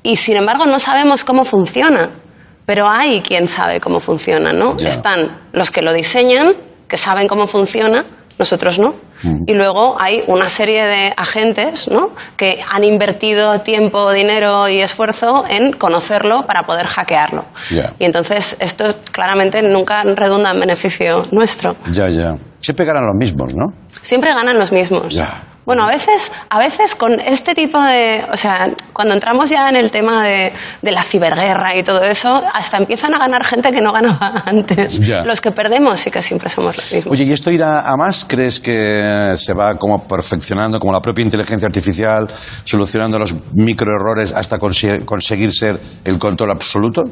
y sin embargo no sabemos cómo funciona. Pero hay quien sabe cómo funciona, ¿no? Están los que lo diseñan, que saben cómo funciona, nosotros no. Mm. Y luego hay una serie de agentes ¿no? que han invertido tiempo, dinero y esfuerzo en conocerlo para poder hackearlo. Y entonces esto claramente nunca redunda en beneficio nuestro. Ya, ya. Siempre ganan los mismos, ¿no? Siempre ganan los mismos. Ya. Bueno, a veces, a veces con este tipo de, o sea, cuando entramos ya en el tema de, de la ciberguerra y todo eso, hasta empiezan a ganar gente que no ganaba antes. Ya. Los que perdemos sí que siempre somos los mismos. Oye, ¿y esto irá a más? ¿Crees que se va como perfeccionando, como la propia inteligencia artificial, solucionando los microerrores hasta conseguir ser el control absoluto?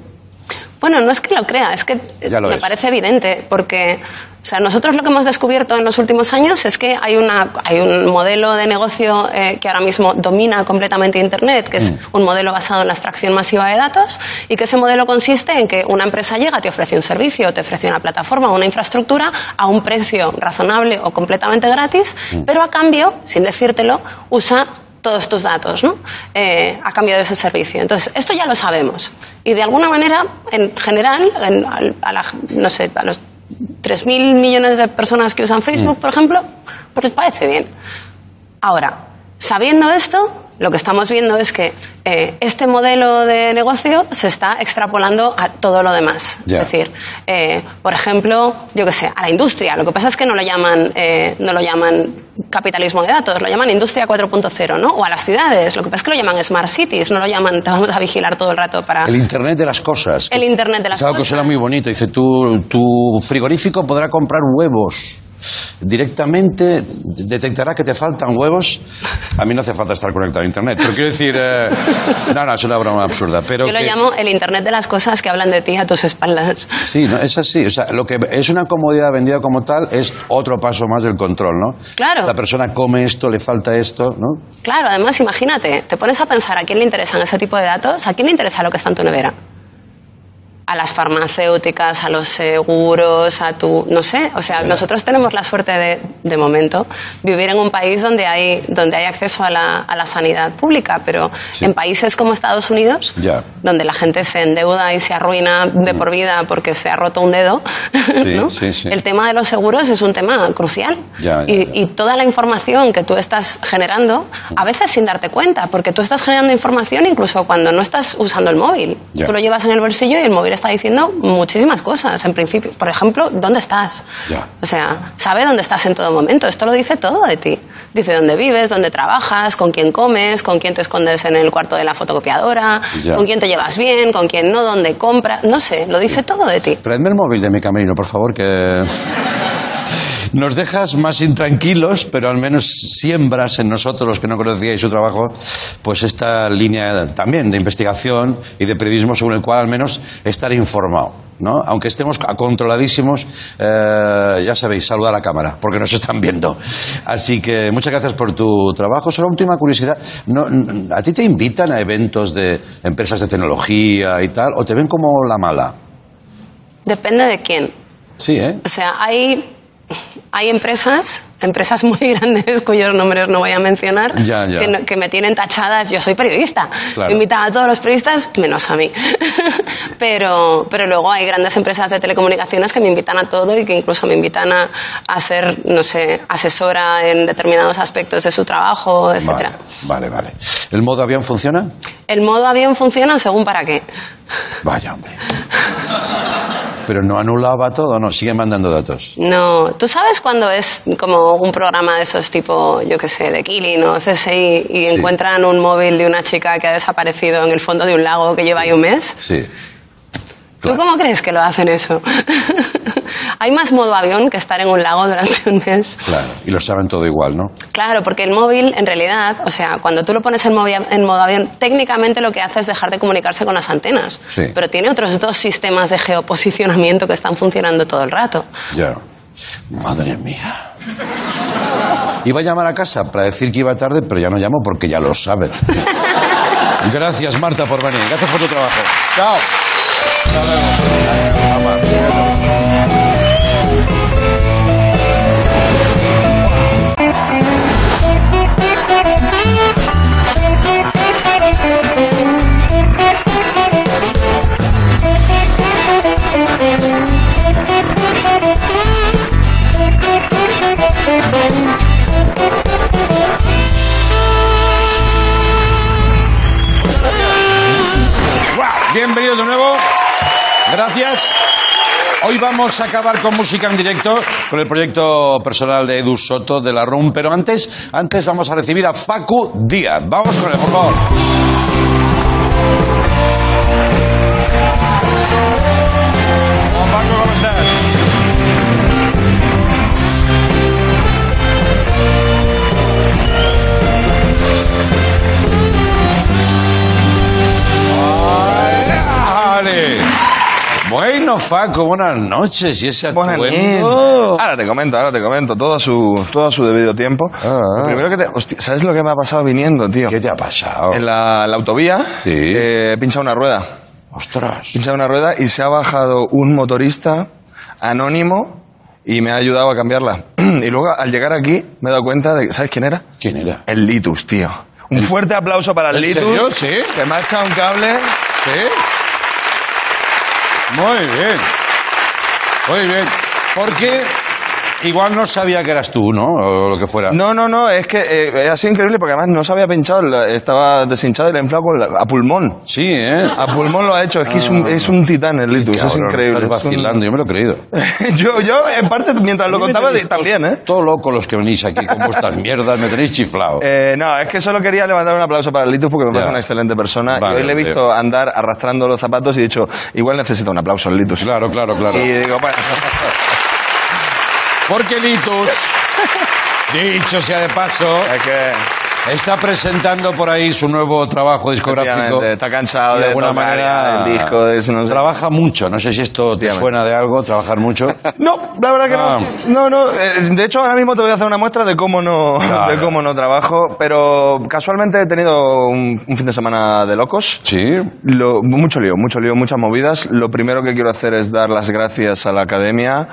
Bueno, no es que lo crea, es que Ya lo me es. parece evidente, porque o sea, nosotros lo que hemos descubierto en los últimos años es que hay, una, hay un modelo de negocio eh, que ahora mismo domina completamente Internet, que Mm. es un modelo basado en la extracción masiva de datos, y que ese modelo consiste en que una empresa llega, te ofrece un servicio, te ofrece una plataforma, una infraestructura a un precio razonable o completamente gratis, Mm. pero a cambio, sin decírtelo, usa todos tus datos, ¿no? Eh, a cambio de ese servicio. Entonces, esto ya lo sabemos. Y de alguna manera, en general, en- al- a, la- no sé, a los 3.000 millones de personas que usan Facebook, por ejemplo, pues les parece bien. Ahora, sabiendo esto, lo que estamos viendo es que eh, este modelo de negocio se está extrapolando a todo lo demás. Es decir, eh, por ejemplo, yo qué sé, a la industria. Lo que pasa es que no lo llaman, eh, no lo llaman capitalismo de datos, lo llaman industria 4.0, ¿no? O a las ciudades. Lo que pasa es que lo llaman smart cities, no lo llaman te vamos a vigilar todo el rato para. El Internet de las cosas. El Internet de las es algo que cosas. suena muy bonito. Dice, tu, tu frigorífico podrá comprar huevos. Directamente detectará que te faltan huevos. A mí no hace falta estar conectado a Internet. Pero quiero decir... eh, no, no, es una broma absurda. Pero Yo lo que- llamo el Internet de las cosas que hablan de ti a tus espaldas. Sí, no, es así. O sea, lo que es una comodidad vendida como tal es otro paso más del control, ¿no? Claro. La persona come esto, le falta esto, ¿no? Claro, además imagínate, te pones a pensar a quién le interesan ese tipo de datos, a quién le interesa lo que está en tu nevera. A las farmacéuticas, a los seguros, a tu. No sé, o sea, nosotros tenemos la suerte de, de momento, vivir en un país donde hay, donde hay acceso a la, a la sanidad pública, pero Sí. en países como Estados Unidos, Ya. donde la gente se endeuda y se arruina de por vida porque se ha roto un dedo, Sí, ¿no? sí, el tema de los seguros es un tema crucial. Ya, ya, y, y toda la información que tú estás generando, a veces sin darte cuenta, porque tú estás generando información incluso cuando no estás usando el móvil. Tú lo llevas en el bolsillo y el móvil está diciendo muchísimas cosas, en principio. Por ejemplo, ¿dónde estás? Ya. O sea, sabe dónde estás en todo momento. Esto lo dice todo de ti. Dice dónde vives, dónde trabajas, con quién comes, con quién te escondes en el cuarto de la fotocopiadora, Ya. con quién te llevas bien, con quién no, dónde compras. No sé, lo dice todo de ti. Traedme el móvil de mi camerino, por favor, que... Nos dejas más intranquilos, pero al menos siembras en nosotros, los que no conocíais su trabajo, pues esta línea también de investigación y de periodismo según el cual al menos estar informado. ¿no? Aunque estemos controladísimos, eh, ya sabéis, saludar a la cámara, porque nos están viendo. Así que muchas gracias por tu trabajo. Solo última curiosidad, ¿no, ¿a ti te invitan a eventos de empresas de tecnología y tal, o te ven como la mala? Depende de quién. Sí, ¿eh? O sea, hay, hay empresas, empresas muy grandes cuyos nombres no voy a mencionar, Ya, ya. Que, no- que me tienen tachadas. Yo soy periodista. Claro. Invitan a todos los periodistas, menos a mí. pero, pero luego hay grandes empresas de telecomunicaciones que me invitan a todo y que incluso me invitan a, a ser, no sé, asesora en determinados aspectos de su trabajo, Vale, etcétera. vale, vale. ¿El modo avión funciona? El modo avión funciona según para qué. Vaya, hombre. Pero no anulaba todo, no, sigue mandando datos. No, ¿tú sabes cuando es como un programa de esos tipo, yo qué sé, de Killing o CSI y encuentran un móvil de una chica que ha desaparecido en el fondo de un lago que lleva ahí un mes? Sí. ¿Tú cómo crees que lo hacen eso? Hay más modo avión que estar en un lago durante un mes. Claro, y lo saben todo igual, ¿no? Claro, porque el móvil, en realidad, o sea, cuando tú lo pones en, en modo avión, técnicamente lo que hace es dejar de comunicarse con las antenas. Sí. Pero tiene otros dos sistemas de geoposicionamiento que están funcionando todo el rato. Ya. Madre mía. Iba a llamar a casa para decir que iba tarde, pero ya no llamo porque ya lo saben. Gracias, Marta, por venir. Gracias por tu trabajo. Chao. Bienvenidos de nuevo. Gracias. Hoy vamos a acabar con música en directo, con el proyecto personal de Edu Soto de la RUM, pero antes, antes vamos a recibir a Facu Díaz. Vamos con él, por favor. Hola, Paco, ¿cómo estás? Vale. Bueno, Faco, buenas noches. ¿Y ese Buenas atuendo? Ahora te comento, ahora te comento, todo a su, todo a su debido tiempo. Lo primero que te, hostia, ¿sabes lo que me ha pasado viniendo, tío? ¿Qué te ha pasado? En la, la autovía Sí. eh, he pinchado una rueda. Ostras. He pinchado una rueda y se ha bajado un motorista anónimo y me ha ayudado a cambiarla. y luego al llegar aquí me he dado cuenta de, ¿sabes quién era? ¿Quién era? El Litus, tío. Un fuerte aplauso para el ¿En Litus. serio? Sí. Que me ha echado un cable. Muy bien. Muy bien. Porque igual no sabía que eras tú, ¿no? O lo que fuera. No, no, no, es que eh, ha sido increíble porque además no se había pinchado, estaba deshinchado y le ha inflado con la- a pulmón. Sí, ¿eh? A pulmón lo ha hecho, es que es, un, es un titán el Litus, es Cabrón, increíble. Estás es un- vacilando, yo me lo he creído. yo, yo, en parte, mientras lo A mí me contaba, tenéis di- también, ¿eh? Todo loco los que venís aquí con vuestras mierdas, me tenéis chiflado. Eh, no, es que solo quería levantar un aplauso para el Litus porque me parece una excelente persona. Vale, y hoy le he hombre. visto andar arrastrando los zapatos y he dicho, igual necesita un aplauso el Litus. Claro, claro, claro. Y digo, bueno, Porque Litus, dicho sea de paso, es que está presentando por ahí su nuevo trabajo discográfico. está cansado de, de alguna tocar manera el disco. de eso, no sé. Trabaja mucho, no sé si esto te suena de algo, trabajar mucho. No, la verdad que Ah. no. No, no. eh, De hecho, ahora mismo te voy a hacer una muestra de cómo no, Claro. de cómo no trabajo. Pero casualmente he tenido un, un fin de semana de locos. Sí. Lo- mucho lío, mucho lío, muchas movidas. Lo primero que quiero hacer es dar las gracias a la academia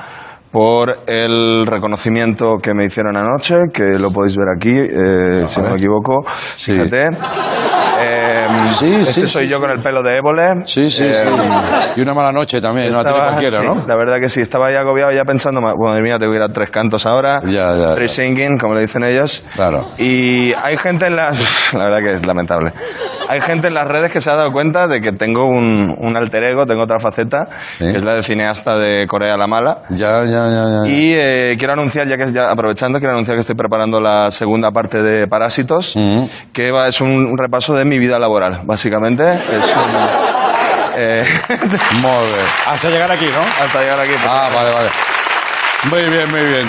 por el reconocimiento que me hicieron anoche, que lo podéis ver aquí, eh, si no me equivoco. Sí. Fíjate. Eh, Sí, este sí, soy sí, yo con el pelo de ébole. Sí, sí, Eh, sí. Y una mala noche también, no la estaba- cualquiera, ¿no? La verdad que sí, estaba ya agobiado, ya pensando, madre mía, tengo que ir a tres cantos ahora. Ya, ya, Three ya. singing, como le dicen ellos. Claro. Y hay gente en las... La verdad que es lamentable. Hay gente en las redes que se ha dado cuenta de que tengo un, un alter ego, tengo otra faceta, que es la de cineasta de Corea la Mala. Ya, ya, ya, ya. Y eh, quiero anunciar, ya que ya aprovechando, quiero anunciar que estoy preparando la segunda parte de Parásitos, Mm. que va, es un, repaso de mi vida laboral, básicamente. Es un, eh, Muy bien. Hasta llegar aquí, ¿no? hasta llegar aquí. pues. Ah, vale, vale. Muy bien, muy bien.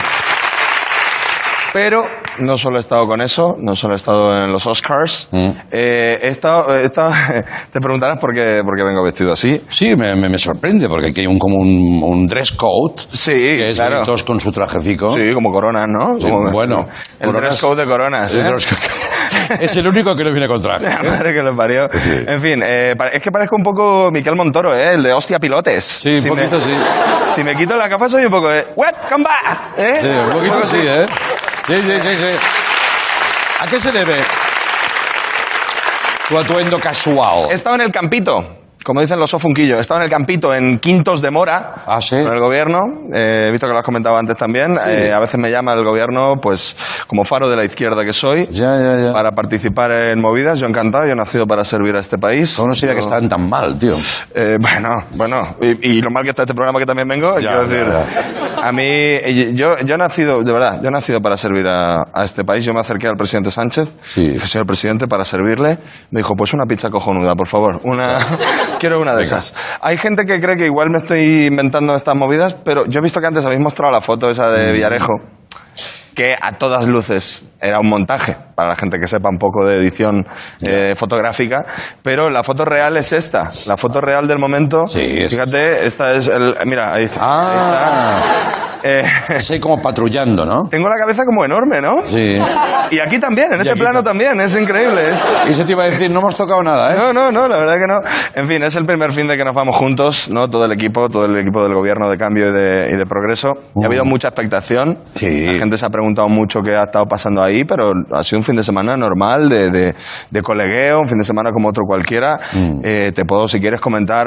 Pero no solo he estado con eso, no solo he estado en los Oscars. Mm. eh, he estado, he estado- te preguntarás por qué, por qué vengo vestido así. Sí, me, me, me sorprende porque aquí hay un, como un, un dress code. Sí, que es claro. con su trajecico. Sí, como coronas, ¿no? Sí, Como- bueno, El coronas- dress code de coronas, El ¿eh? code. es el único que no viene con traje. La madre que lo parió. Sí. En fin, eh, es que parezco un poco Miquel Montoro, ¿eh? El de hostia pilotes. Sí, un Si poquito me- sí. Si me quito la capa soy un poco de... ¡Welcome back! ¿eh? Sí, un poquito sí, ¿eh? Sí, sí, sí, sí. ¿A qué se debe tu atuendo casual? He estado en el campito, como dicen los sofunquillos, he estado en el campito en Quintos de Mora, Ah, sí. con el gobierno. Eh, he visto que lo has comentado antes también. Sí. Eh, a veces me llama el gobierno, pues, como faro de la izquierda que soy, Ya, ya, ya. para participar en movidas. Yo encantado, yo he nacido para servir a este país. ¿Cómo no sabía que estaban tan mal, tío? Eh, bueno, bueno, y, y lo mal que está este programa que también vengo, quiero decir, a mí, yo, yo he nacido, de verdad, yo he nacido para servir a, a este país. Yo me acerqué al presidente Sánchez, Sí. dije, señor presidente, para servirle, me dijo, pues una pizza cojonuda, por favor, una, quiero una de esas. Hay gente que cree que igual me estoy inventando estas movidas, pero yo he visto que antes habéis mostrado la foto esa Mm. de Villarejo, que a todas luces era un montaje, para la gente que sepa un poco de edición eh, fotográfica, pero la foto real es esta, la foto real del momento. Sí, es- Fíjate, esta es el... Mira, ahí está. Ah. ahí está. Eh, ahí como patrullando, ¿no? tengo la cabeza como enorme, ¿no? Sí. Y aquí también, en este aquí plano también. también, es increíble. Es... Y se te iba a decir, no hemos tocado nada, ¿eh? No, no, no, la verdad que no. En fin, es el primer fin de que nos vamos juntos, ¿no? Todo el equipo, todo el equipo del gobierno de cambio y de, y de progreso. Y ha habido mucha expectación. Sí. La gente se ha preguntado mucho qué ha estado pasando ahí, pero ha sido un fin de semana normal, de, de, de colegueo, un fin de semana como otro cualquiera. Eh, te puedo, si quieres, comentar.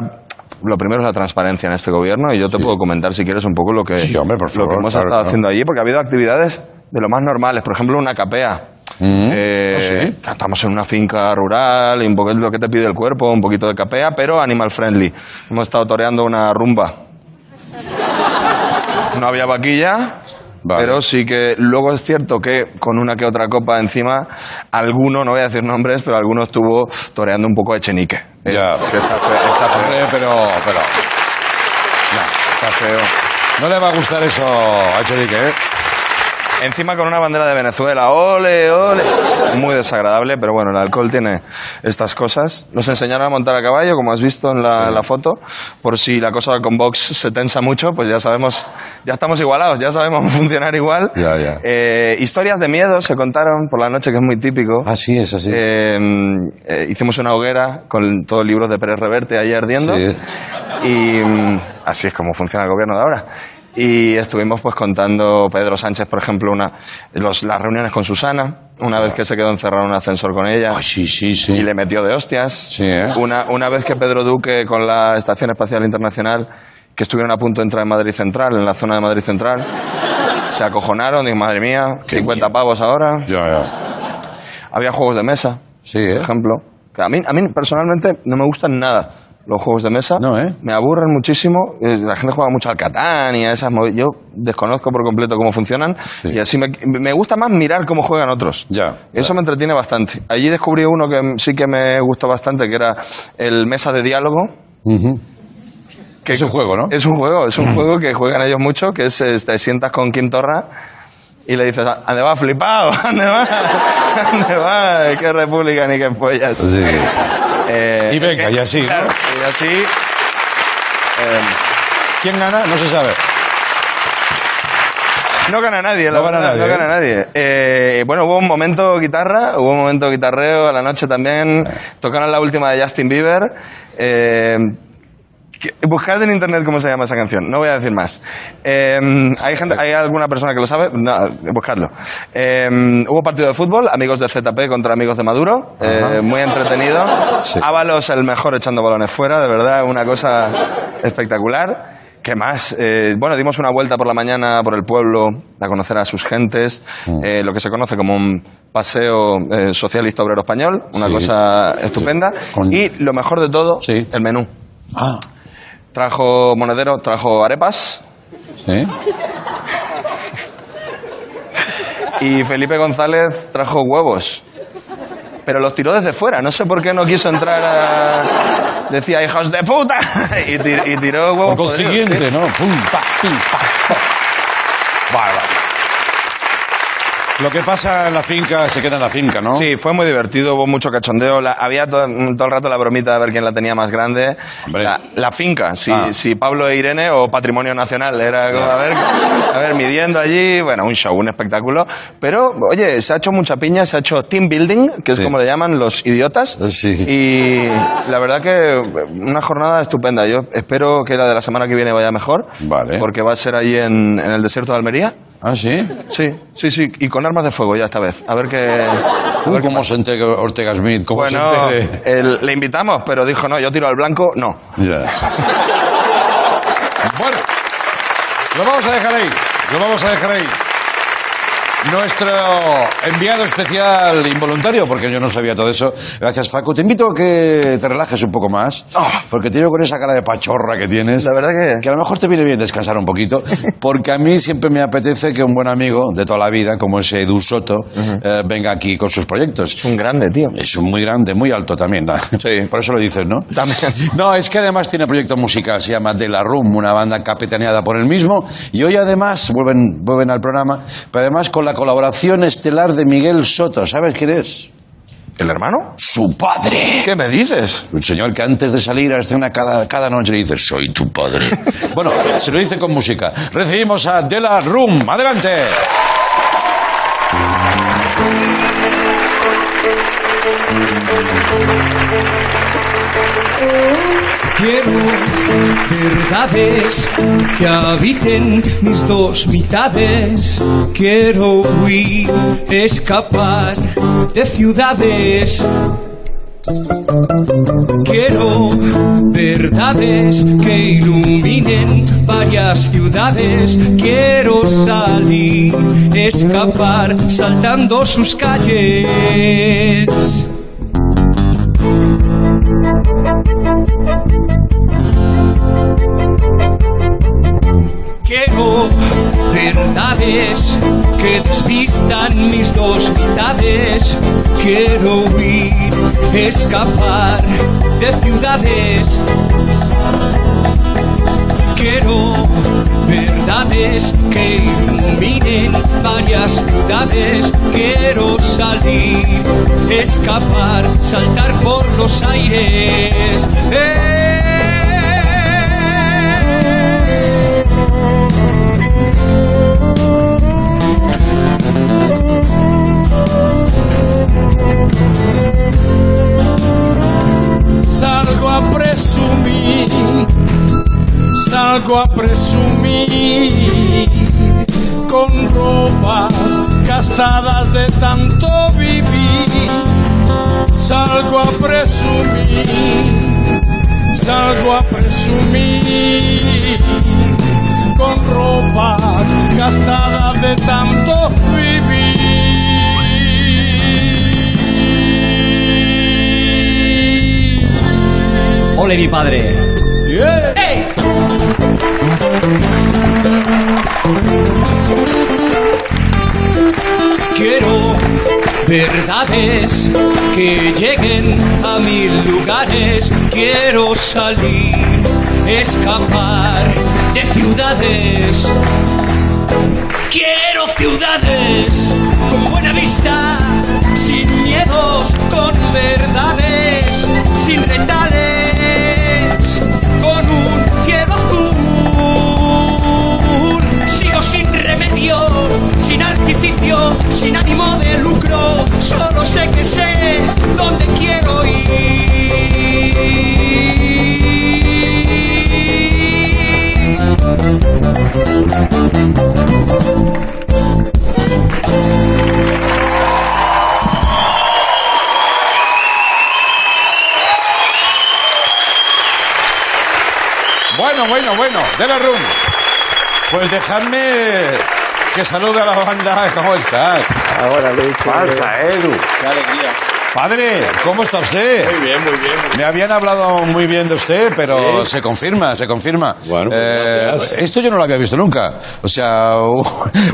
Lo primero es la transparencia en este gobierno y yo te puedo comentar, si quieres, un poco lo que, Sí, hombre, por lo que favor, hemos claro, estado haciendo allí, porque ha habido actividades de lo más normales. Por ejemplo, una capea. Mm. Eh, ¿Ah, sí? Estamos en una finca rural, y un poco es lo que te pide el cuerpo, un poquito de capea, pero animal friendly. Hemos estado toreando una rumba. No había vaquilla, Vale. pero sí que luego es cierto que con una que otra copa encima, alguno, no voy a decir nombres, pero alguno estuvo toreando un poco de chenique. Eh, Ya. que está fe- está feo. Hombre, pero, pero... Está feo. No le va a gustar eso a Echenique, ¿eh? Encima con una bandera de Venezuela, ole, ole. Muy desagradable, pero bueno, el alcohol tiene estas cosas. Nos enseñaron a montar a caballo, como has visto en la, la foto. Por si la cosa con Vox se tensa mucho, pues ya sabemos, ya estamos igualados, ya sabemos funcionar igual. Ya, ya. Eh, historias de miedo se contaron por la noche, que es muy típico. Así es, así. Eh, eh, hicimos una hoguera con todos los libros de Pérez Reverte ahí ardiendo. Sí. Y mm, así es como funciona el gobierno de ahora. Y estuvimos pues contando Pedro Sánchez, por ejemplo, una, los- las reuniones con Susana. una vez que se quedó encerrado en un ascensor con ella. Ay, sí, sí, sí. Y le metió de hostias. Sí, ¿eh? una, una vez que Pedro Duque con la Estación Espacial Internacional, que estuvieron a punto de entrar en Madrid Central, en la zona de Madrid Central, se acojonaron, digo, madre mía, 50 pavos ahora. Ya, ya. Había juegos de mesa, Sí, por ¿eh? ejemplo. Que a, mí, a mí personalmente no me gustan nada los juegos de mesa. No, ¿eh? Me aburren muchísimo. Eh, La gente juega mucho al Catán y a esas... Yo desconozco por completo cómo funcionan y así me, me gusta más mirar cómo juegan otros. Ya. Eso me entretiene bastante. Allí descubrí uno que sí que me gustó bastante, que era el Mesa de Diálogo. Que Es un juego, ¿no? Es un juego, es un juego que juegan ellos mucho, que es, es, te sientas con Kim Torra y le dices, ¿a dónde va, flipado? ¿A dónde va? ¿A dónde va? ¿Qué república ni qué pollas? Sí. Eh, Y venga, y así, y así... eh, ¿Quién gana? No se sabe. no gana nadie, la No gana verdad, nadie, no ¿eh? gana nadie. Eh, bueno, hubo un momento guitarra, hubo un momento guitarreo a la noche también. Tocaron la última de Justin Bieber. Buscad en internet cómo se llama esa canción, no voy a decir más. Eh, ¿hay, gente, ¿Hay alguna persona que lo sabe? No, buscadlo. Eh, hubo partido de fútbol, amigos de ZP contra amigos de Maduro, eh, muy entretenido. Sí. Ábalos el mejor echando balones fuera, de verdad, una cosa espectacular. ¿Qué más? Eh, bueno, dimos una vuelta por la mañana por el pueblo a conocer a sus gentes, Mm. eh, lo que se conoce como un paseo eh, socialista obrero español, una Sí. cosa estupenda. Con- Y lo mejor de todo, Sí. el menú. Ah, Trajo Monedero, trajo arepas ¿sí? y Felipe González trajo huevos. Pero los tiró desde fuera, no sé por qué no quiso entrar a... Decía, hijos de puta, y, tir- y tiró huevos. Por consiguiente. ¿no? Pum, pa, pim, pa, pa. Vale, vale. Lo que pasa en la finca se queda en la finca, ¿no? Sí, fue muy divertido, hubo mucho cachondeo. La- había to- todo el rato la bromita de ver quién la tenía más grande. La, la finca, si, Ah. si Pablo e Irene o Patrimonio Nacional. Era como, a ver, a ver, midiendo allí. Bueno, un show, un espectáculo. Pero, oye, se ha hecho mucha piña, se ha hecho team building, que es Sí. como le llaman los idiotas. Sí. Y la verdad que una jornada estupenda. Yo espero que la de la semana que viene vaya mejor. Vale. Porque va a ser allí en, en el desierto de Almería. Ah, sí. Sí, sí, sí. Y con armas de fuego ya esta vez. A ver qué... a Uh, qué ¿Cómo se entera Ortega Smith? ¿Cómo bueno, se el- le invitamos, pero dijo, no, yo tiro al blanco, no. Ya. bueno, lo vamos a dejar ahí. Lo vamos a dejar ahí. Nuestro enviado especial involuntario, porque yo no sabía todo eso. Gracias, Facu. Te invito a que te relajes un poco más, porque te veo con esa cara de pachorra que tienes. La verdad que... Que a lo mejor te viene bien descansar un poquito, porque a mí siempre me apetece que un buen amigo de toda la vida, como ese Edu Soto, eh, venga aquí con sus proyectos. Es un grande, tío. Es un muy grande, muy alto también. ¿no? Sí. Por eso lo dices, ¿no? También. No, es que además tiene proyecto musical, se llama De La Room, una banda capitaneada por él mismo. Y hoy además vuelven, vuelven al programa, pero además con la colaboración estelar de Miguel Soto. ¿Sabes quién es? ¿El hermano? Su padre. ¿Qué me dices? Un señor que antes de salir a la escena cada, cada noche le dice, soy tu padre. bueno, se lo dice con música. Recibimos a De La Room. Adelante. Quiero verdades que habiten mis dos mitades. Quiero huir, escapar de ciudades. Quiero verdades que iluminen varias ciudades. Quiero salir, escapar, saltando sus calles. Quiero verdades que despistan mis dos mitades. Quiero huir, escapar de ciudades. Quiero verdades que iluminen varias ciudades. Quiero salir, escapar, saltar por los aires. ¡Eh! Salgo a presumir, salgo a presumir con ropas gastadas de tanto salgo a presumir, salgo a presumir con ropa gastada de tanto vivir. Ole mi padre. ¡Ey! Quiero verdades que lleguen a mil lugares. Quiero salir, escapar de ciudades. Quiero ciudades con buena vista, sin miedos, con verdades, sin retales, sin ánimo de lucro. Solo sé que sé dónde quiero Bueno, bueno, bueno, de la room. Pues dejadme que salude a la banda. ¿Cómo estás? Ahora le pasa, Edu? Qué alegría. Padre, ¿cómo está usted? Muy bien, muy bien. Me habían hablado muy bien de usted, pero se confirma, se confirma. Bueno, pues Eh, gracias. esto yo no lo había visto nunca. O sea, un,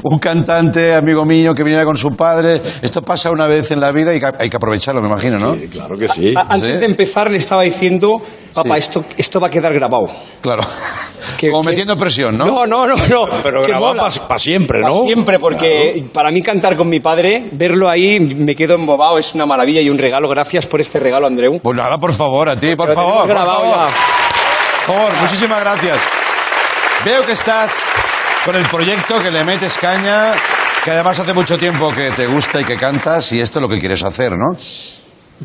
un cantante, amigo mío, que viniera con su padre. Esto pasa una vez en la vida y que hay que aprovecharlo, me imagino, ¿no? claro que sí. A- Antes Sí. de empezar le estaba diciendo, papá, Sí. esto, esto va a quedar grabado. Claro. Como metiendo presión, ¿no? No, no, no, no. Pero Que grabado para siempre, Pa' ¿no? siempre, porque para mí cantar con mi padre, verlo ahí, me quedo embobado, es una maravilla y un regalo. Gracias por este regalo, Andreu. Pues nada, por favor, a ti, por favor, por favor. Por favor, muchísimas gracias. Veo que estás con el proyecto, que le metes caña, que además hace mucho tiempo que te gusta y que cantas, y esto es lo que quieres hacer, ¿no?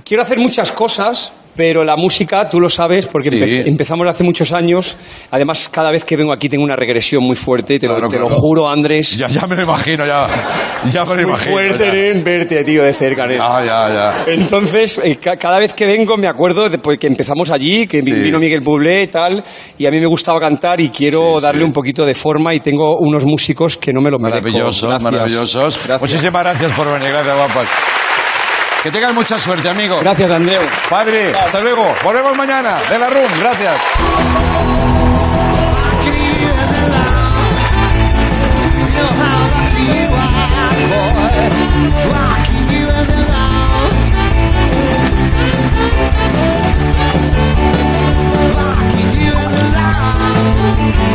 Quiero hacer muchas cosas, pero la música, tú lo sabes, porque Sí. empe- empezamos hace muchos años. Además, cada vez que vengo aquí tengo una regresión muy fuerte, te, lo- Claro, te lo claro. juro, Andrés. Ya, ya me lo imagino, ya. Ya me lo muy imagino. fuerte, ya. nen, verte, tío, de cerca, nen. Ah, ya, ya. Entonces, eh, ca- cada vez que vengo me acuerdo de pues, que empezamos allí, que Sí. vino Miguel Bublé y tal, y a mí me gustaba cantar y quiero Sí, darle un poquito de forma y tengo unos músicos que no me lo merezco. Maravillosos, Gracias. maravillosos. Gracias. Muchísimas gracias por venir, gracias, guapas. Que tengan mucha suerte, amigo. Gracias, Andreu. Padre, hasta luego. Volvemos mañana. De la RUM, gracias.